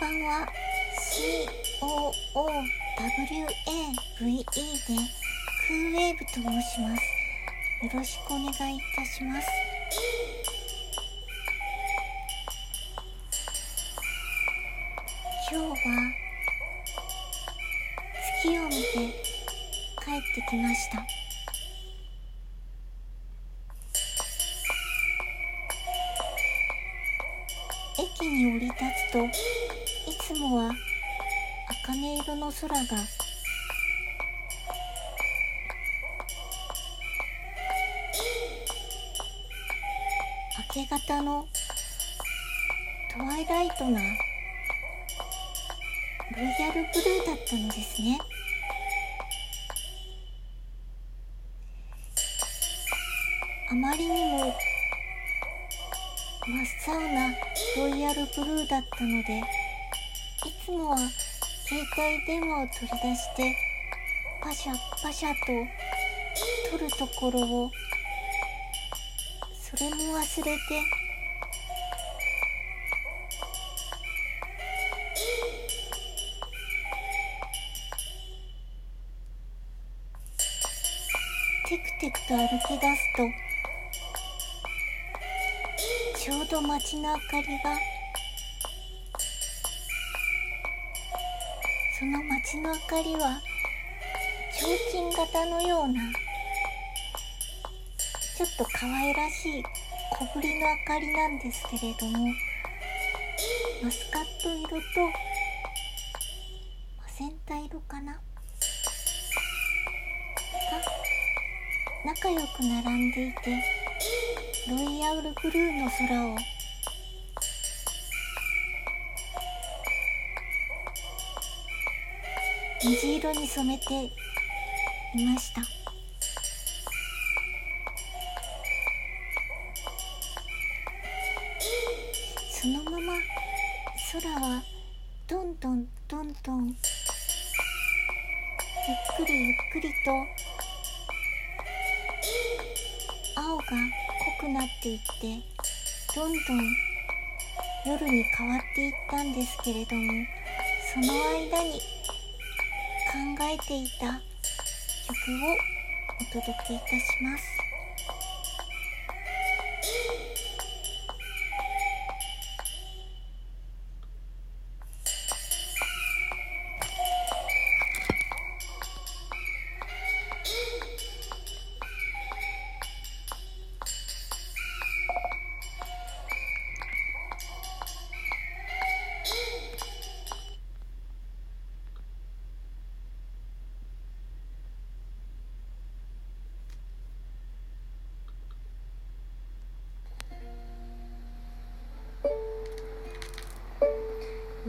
番は。COOWAVE でクーウェーブと申します。よろしくお願いいたします。今日は月を見て帰ってきました。駅に降り立つとつもは茜色の空が明け方のトワイライトなロイヤルブルーだったのですね。あまりにも真っ青なロイヤルブルーだったのでいつもは携帯電話を取り出してパシャパシャと撮るところをそれも忘れてテクテクと歩き出すとちょうど街の明かりがその街の明かりは提灯型のようなちょっと可愛らしい小ぶりの明かりなんですけれどもマスカット色とマセンタ色かな。が仲良く並んでいてロイヤルブルーの空を虹色に染めていました。そのまま空はどんどんどんどんゆっくりゆっくりと青が濃くなっていってどんどん夜に変わっていったんですけれどもその間に考えていた曲をお届けいたします。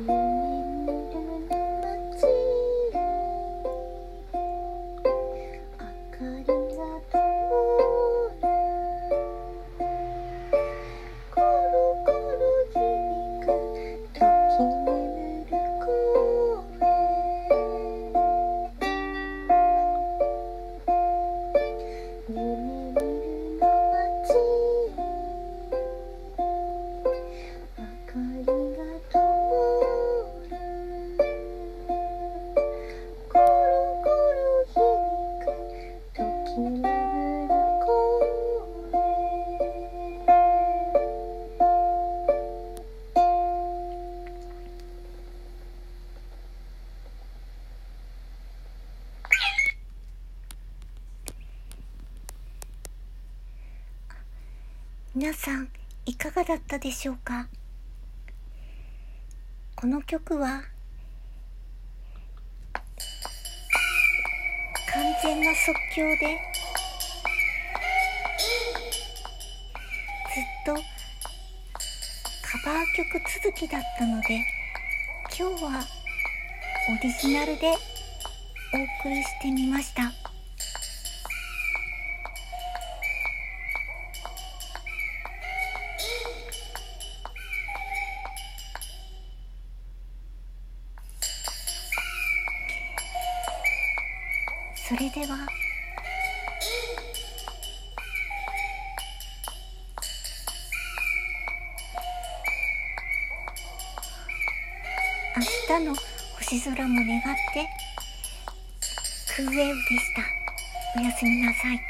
嗯。皆さんいかがだったでしょうか？この曲は完全な即興でずっとカバー曲続きだったので今日はオリジナルでお送りしてみました。それでは。明日の星空も願ってクーウェウでした。おやすみなさい。